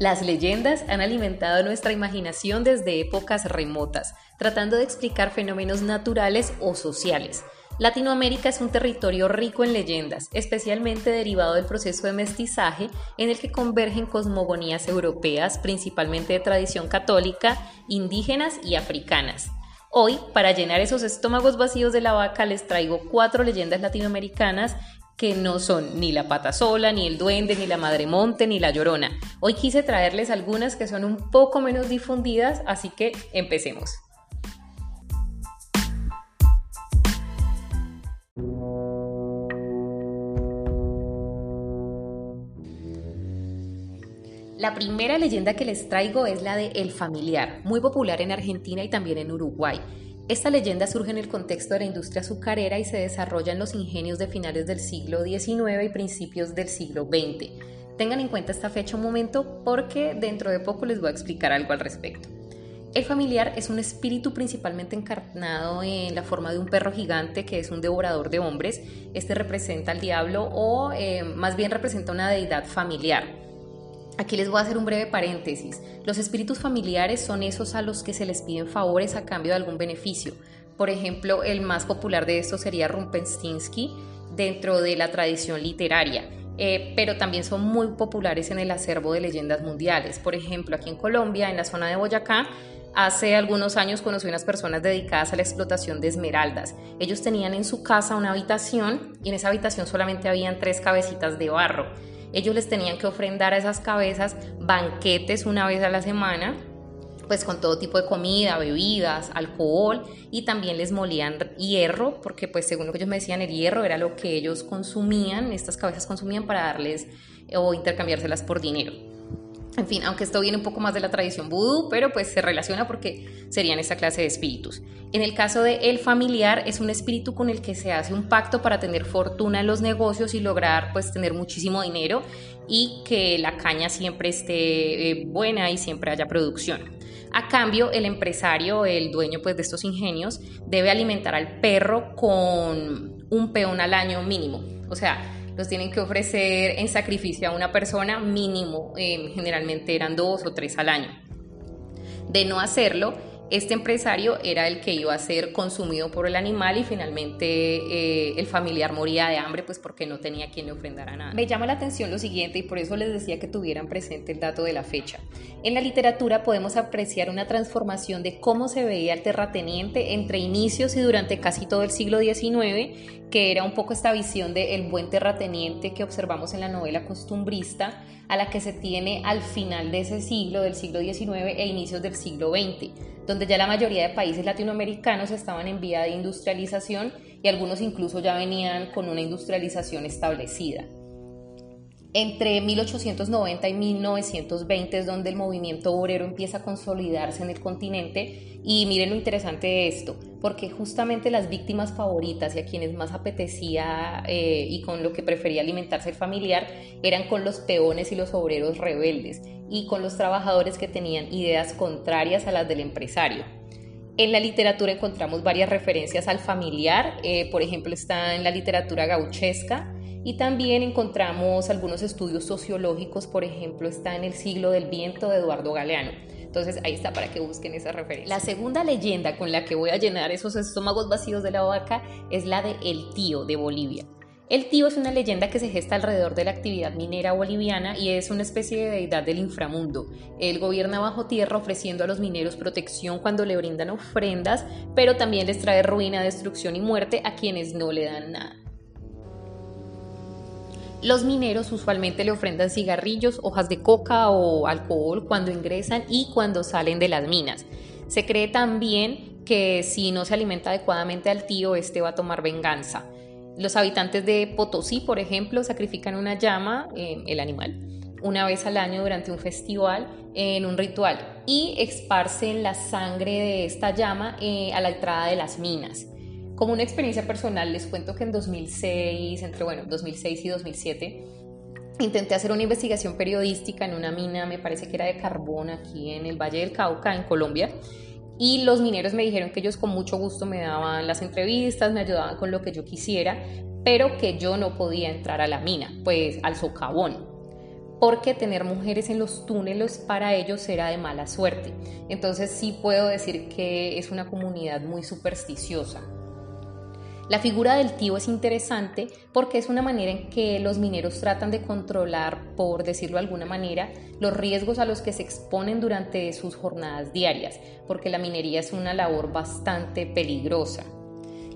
Las leyendas han alimentado nuestra imaginación desde épocas remotas, tratando de explicar fenómenos naturales o sociales. Latinoamérica es un territorio rico en leyendas, especialmente derivado del proceso de mestizaje en el que convergen cosmogonías europeas, principalmente de tradición católica, indígenas y africanas. Hoy, para llenar esos estómagos vacíos de la vaca, les traigo cuatro leyendas latinoamericanas que no son ni la pata sola, ni el duende, ni la madre monte, ni la llorona. Hoy quise traerles algunas que son un poco menos difundidas, así que empecemos. La primera leyenda que les traigo es la de El Familiar, muy popular en Argentina y también en Uruguay. Esta leyenda surge en el contexto de la industria azucarera y se desarrolla en los ingenios de finales del siglo XIX y principios del siglo XX. Tengan en cuenta esta fecha un momento porque dentro de poco les voy a explicar algo al respecto. El familiar es un espíritu principalmente encarnado en la forma de un perro gigante que es un devorador de hombres. Este representa al diablo o eh, más bien representa una deidad familiar. Aquí les voy a hacer un breve paréntesis. Los espíritus familiares son esos a los que se les piden favores a cambio de algún beneficio. Por ejemplo, el más popular de estos sería Rumpelstiltskin dentro de la tradición literaria. Eh, pero también son muy populares en el acervo de leyendas mundiales. Por ejemplo, aquí en Colombia, en la zona de Boyacá, Hace algunos años conocí unas personas dedicadas a la explotación de esmeraldas. Ellos tenían en su casa una habitación y en esa habitación solamente habían tres cabecitas de barro. Ellos les tenían que ofrendar a esas cabezas banquetes una vez a la semana pues con todo tipo de comida, bebidas, alcohol y también les molían hierro, porque pues según lo que ellos me decían, el hierro era lo que ellos consumían, estas cabezas consumían para darles o intercambiárselas por dinero. En fin, aunque esto viene un poco más de la tradición vudú, pero pues se relaciona porque serían esta clase de espíritus. En el caso de el familiar, es un espíritu con el que se hace un pacto para tener fortuna en los negocios y lograr pues tener muchísimo dinero y que la caña siempre esté eh, buena y siempre haya producción. A cambio, el empresario, el dueño pues, de estos ingenios, debe alimentar al perro con un peón al año mínimo. O sea, tienen que ofrecer en sacrificio a una persona mínimo, eh, generalmente eran dos o tres al año. De no hacerlo, este empresario era el que iba a ser consumido por el animal y finalmente eh, el familiar moría de hambre pues porque no tenía quien le ofrendara nada. Me llama la atención lo siguiente y por eso les decía que tuvieran presente el dato de la fecha. En la literatura podemos apreciar una transformación de cómo se veía el terrateniente entre inicios y durante casi todo el siglo XIX, que era un poco esta visión del el buen terrateniente que observamos en la novela costumbrista, a la que se tiene al final de ese siglo, del siglo XIX e inicios del siglo XX donde ya la mayoría de países latinoamericanos estaban en vía de industrialización y algunos incluso ya venían con una industrialización establecida. Entre 1890 y 1920 es donde el movimiento obrero empieza a consolidarse en el continente y miren lo interesante de esto, porque justamente las víctimas favoritas y a quienes más apetecía eh, y con lo que prefería alimentarse el familiar eran con los peones y los obreros rebeldes y con los trabajadores que tenían ideas contrarias a las del empresario. En la literatura encontramos varias referencias al familiar, eh, por ejemplo está en la literatura gauchesca, y también encontramos algunos estudios sociológicos, por ejemplo, está en el siglo del viento de Eduardo Galeano. Entonces ahí está para que busquen esa referencia. La segunda leyenda con la que voy a llenar esos estómagos vacíos de la vaca es la de El Tío de Bolivia. El tío es una leyenda que se gesta alrededor de la actividad minera boliviana y es una especie de deidad del inframundo. Él gobierna bajo tierra ofreciendo a los mineros protección cuando le brindan ofrendas, pero también les trae ruina, destrucción y muerte a quienes no le dan nada. Los mineros usualmente le ofrendan cigarrillos, hojas de coca o alcohol cuando ingresan y cuando salen de las minas. Se cree también que si no se alimenta adecuadamente al tío, este va a tomar venganza. Los habitantes de Potosí, por ejemplo, sacrifican una llama, eh, el animal, una vez al año durante un festival en un ritual y esparcen la sangre de esta llama eh, a la entrada de las minas. Como una experiencia personal, les cuento que en 2006, entre bueno, 2006 y 2007, intenté hacer una investigación periodística en una mina, me parece que era de carbón aquí en el Valle del Cauca, en Colombia. Y los mineros me dijeron que ellos con mucho gusto me daban las entrevistas, me ayudaban con lo que yo quisiera, pero que yo no podía entrar a la mina, pues al socavón. porque tener mujeres en los túneles para ellos era de mala suerte. Entonces sí puedo decir que es una comunidad muy supersticiosa. La figura del tío es interesante porque es una manera en que los mineros tratan de controlar, por decirlo de alguna manera, los riesgos a los que se exponen durante sus jornadas diarias, porque la minería es una labor bastante peligrosa.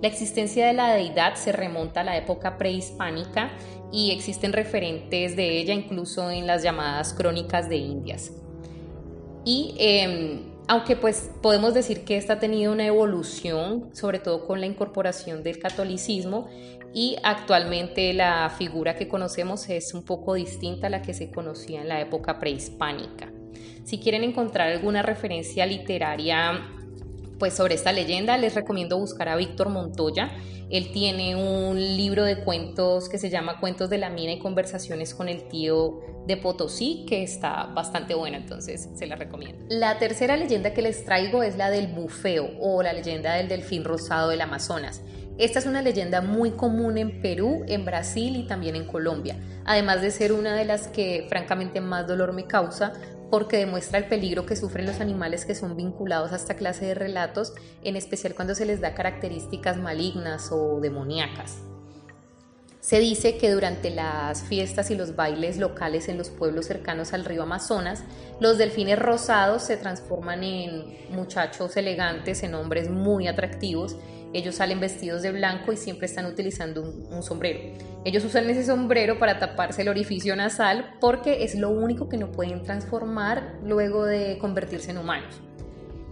La existencia de la deidad se remonta a la época prehispánica y existen referentes de ella incluso en las llamadas crónicas de Indias. Y em, aunque pues podemos decir que esta ha tenido una evolución, sobre todo con la incorporación del catolicismo, y actualmente la figura que conocemos es un poco distinta a la que se conocía en la época prehispánica. Si quieren encontrar alguna referencia literaria pues sobre esta leyenda les recomiendo buscar a Víctor Montoya. Él tiene un libro de cuentos que se llama Cuentos de la Mina y Conversaciones con el tío de Potosí, que está bastante buena, entonces se la recomiendo. La tercera leyenda que les traigo es la del bufeo o la leyenda del delfín rosado del Amazonas. Esta es una leyenda muy común en Perú, en Brasil y también en Colombia, además de ser una de las que francamente más dolor me causa porque demuestra el peligro que sufren los animales que son vinculados a esta clase de relatos, en especial cuando se les da características malignas o demoníacas. Se dice que durante las fiestas y los bailes locales en los pueblos cercanos al río Amazonas, los delfines rosados se transforman en muchachos elegantes, en hombres muy atractivos. Ellos salen vestidos de blanco y siempre están utilizando un, sombrero. Ellos usan ese sombrero para taparse el orificio nasal porque es lo único que no pueden transformar luego de convertirse en humanos.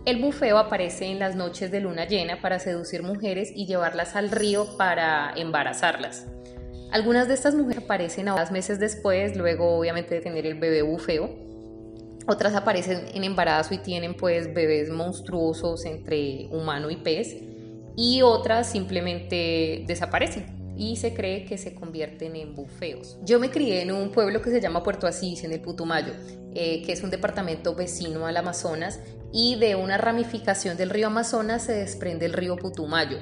El bufeo aparece en las noches de luna llena para seducir mujeres y llevarlas al río para embarazarlas. Algunas de estas mujeres aparecen a meses después, luego obviamente de tener el bebé bufeo. Otras aparecen en embarazo y tienen pues bebés monstruosos entre humano y pez. Y otras simplemente desaparecen y se cree que se convierten en bufeos. Yo me crié en un pueblo que se llama Puerto Asís, en el Putumayo, eh, que es un departamento vecino al Amazonas, y de una ramificación del río Amazonas se desprende el río Putumayo.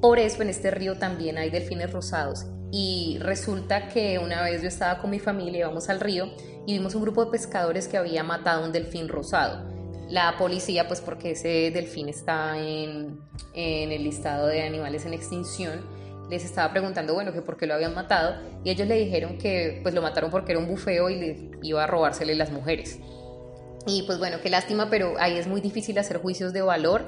Por eso en este río también hay delfines rosados y resulta que una vez yo estaba con mi familia, íbamos al río y vimos un grupo de pescadores que había matado un delfín rosado. La policía, pues porque ese delfín está en, en el listado de animales en extinción, les estaba preguntando, bueno, que por qué lo habían matado y ellos le dijeron que pues lo mataron porque era un bufeo y le iba a robársele las mujeres. Y pues bueno, qué lástima, pero ahí es muy difícil hacer juicios de valor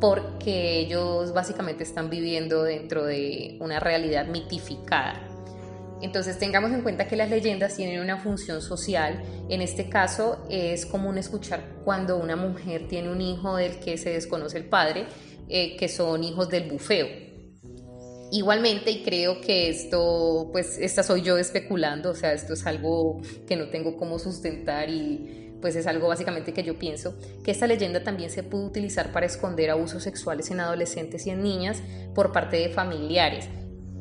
porque ellos básicamente están viviendo dentro de una realidad mitificada. Entonces tengamos en cuenta que las leyendas tienen una función social. En este caso es común escuchar cuando una mujer tiene un hijo del que se desconoce el padre, eh, que son hijos del bufeo. Igualmente, y creo que esto, pues esta soy yo especulando, o sea, esto es algo que no tengo cómo sustentar y pues es algo básicamente que yo pienso, que esta leyenda también se pudo utilizar para esconder abusos sexuales en adolescentes y en niñas por parte de familiares,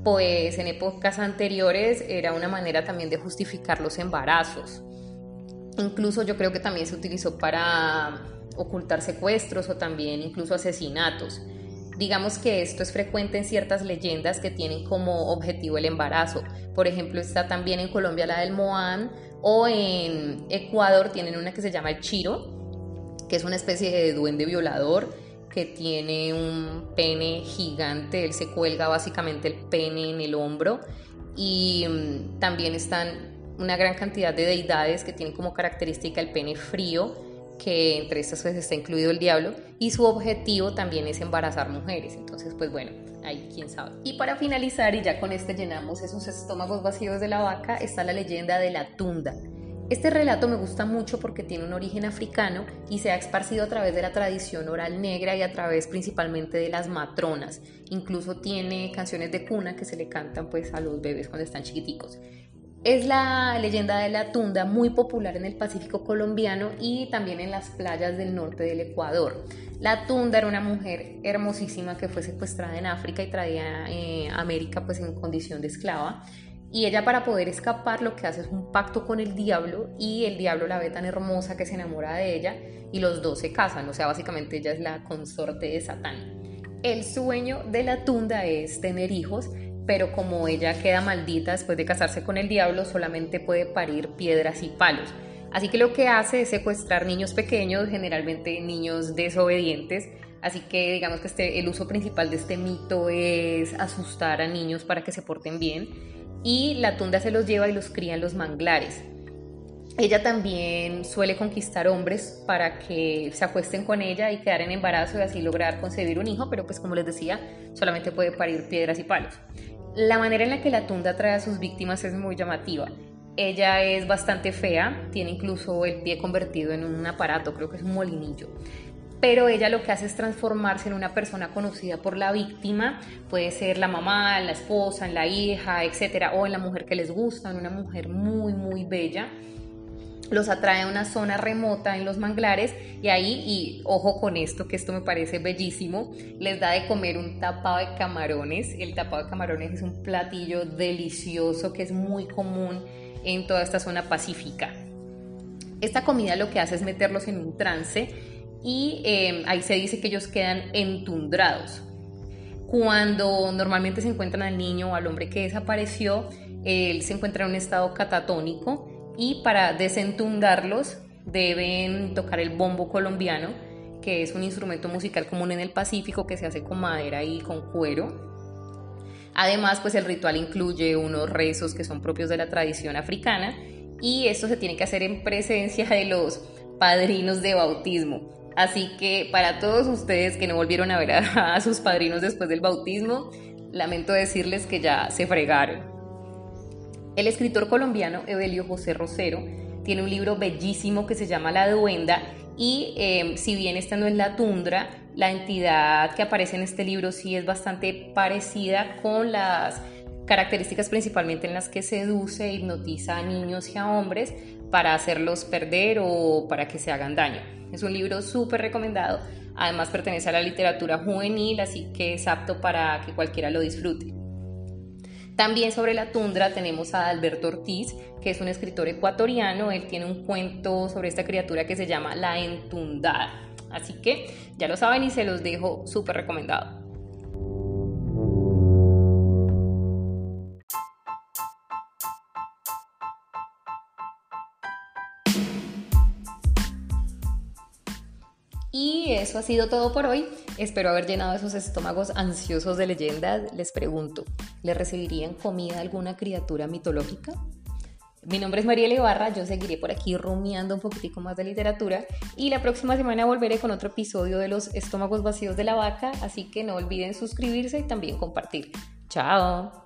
pues en épocas anteriores era una manera también de justificar los embarazos. Incluso yo creo que también se utilizó para ocultar secuestros o también incluso asesinatos. Digamos que esto es frecuente en ciertas leyendas que tienen como objetivo el embarazo. Por ejemplo, está también en Colombia la del Moán o en Ecuador tienen una que se llama el Chiro, que es una especie de duende violador que tiene un pene gigante. Él se cuelga básicamente el pene en el hombro y mm, también están una gran cantidad de deidades que tienen como característica el pene frío que entre estas veces está incluido el diablo, y su objetivo también es embarazar mujeres. Entonces, pues bueno, ahí quién sabe. Y para finalizar, y ya con este llenamos esos estómagos vacíos de la vaca, está la leyenda de la tunda. Este relato me gusta mucho porque tiene un origen africano y se ha esparcido a través de la tradición oral negra y a través principalmente de las matronas. Incluso tiene canciones de cuna que se le cantan pues a los bebés cuando están chiquiticos. Es la leyenda de la tunda muy popular en el Pacífico colombiano y también en las playas del norte del Ecuador. La tunda era una mujer hermosísima que fue secuestrada en África y traía eh, a América pues en condición de esclava. Y ella para poder escapar lo que hace es un pacto con el diablo y el diablo la ve tan hermosa que se enamora de ella y los dos se casan, o sea, básicamente ella es la consorte de Satán. El sueño de la tunda es tener hijos pero como ella queda maldita después de casarse con el diablo, solamente puede parir piedras y palos. Así que lo que hace es secuestrar niños pequeños, generalmente niños desobedientes. Así que digamos que este, el uso principal de este mito es asustar a niños para que se porten bien. Y la tunda se los lleva y los cría en los manglares. Ella también suele conquistar hombres para que se acuesten con ella y quedar en embarazo y así lograr concebir un hijo, pero pues como les decía, solamente puede parir piedras y palos. La manera en la que la tunda trae a sus víctimas es muy llamativa. Ella es bastante fea, tiene incluso el pie convertido en un aparato, creo que es un molinillo. Pero ella lo que hace es transformarse en una persona conocida por la víctima, puede ser la mamá, la esposa, la hija, etcétera, o en la mujer que les gusta, en una mujer muy, muy bella los atrae a una zona remota en los manglares y ahí, y ojo con esto, que esto me parece bellísimo, les da de comer un tapado de camarones. El tapado de camarones es un platillo delicioso que es muy común en toda esta zona pacífica. Esta comida lo que hace es meterlos en un trance y em, ahí se dice que ellos quedan entundrados. Cuando normalmente se encuentran al niño o al hombre que desapareció, él se encuentra en un estado catatónico y para desentundarlos deben tocar el bombo colombiano, que es un instrumento musical común en el Pacífico que se hace con madera y con cuero. Además, pues el ritual incluye unos rezos que son propios de la tradición africana y esto se tiene que hacer en presencia de los padrinos de bautismo. Así que para todos ustedes que no volvieron a ver a, sus padrinos después del bautismo, lamento decirles que ya se fregaron. El escritor colombiano Evelio José Rosero tiene un libro bellísimo que se llama La Duenda y em, si bien esta no es la tundra, la entidad que aparece en este libro sí es bastante parecida con las características principalmente en las que seduce e hipnotiza a niños y a hombres para hacerlos perder o para que se hagan daño. Es un libro súper recomendado, además pertenece a la literatura juvenil, así que es apto para que cualquiera lo disfrute. También sobre la tundra tenemos a Alberto Ortiz, que es un escritor ecuatoriano. Él tiene un cuento sobre esta criatura que se llama La Entundada. Así que ya lo saben y se los dejo súper recomendado. Eso ha sido todo por hoy. Espero haber llenado esos estómagos ansiosos de leyendas. Les pregunto, ¿le recibirían comida alguna criatura mitológica? Mi nombre es María Ibarra, yo seguiré por aquí rumiando un poquitico más de literatura y la próxima semana volveré con otro episodio de los estómagos vacíos de la vaca, así que no olviden suscribirse y también compartir. Chao.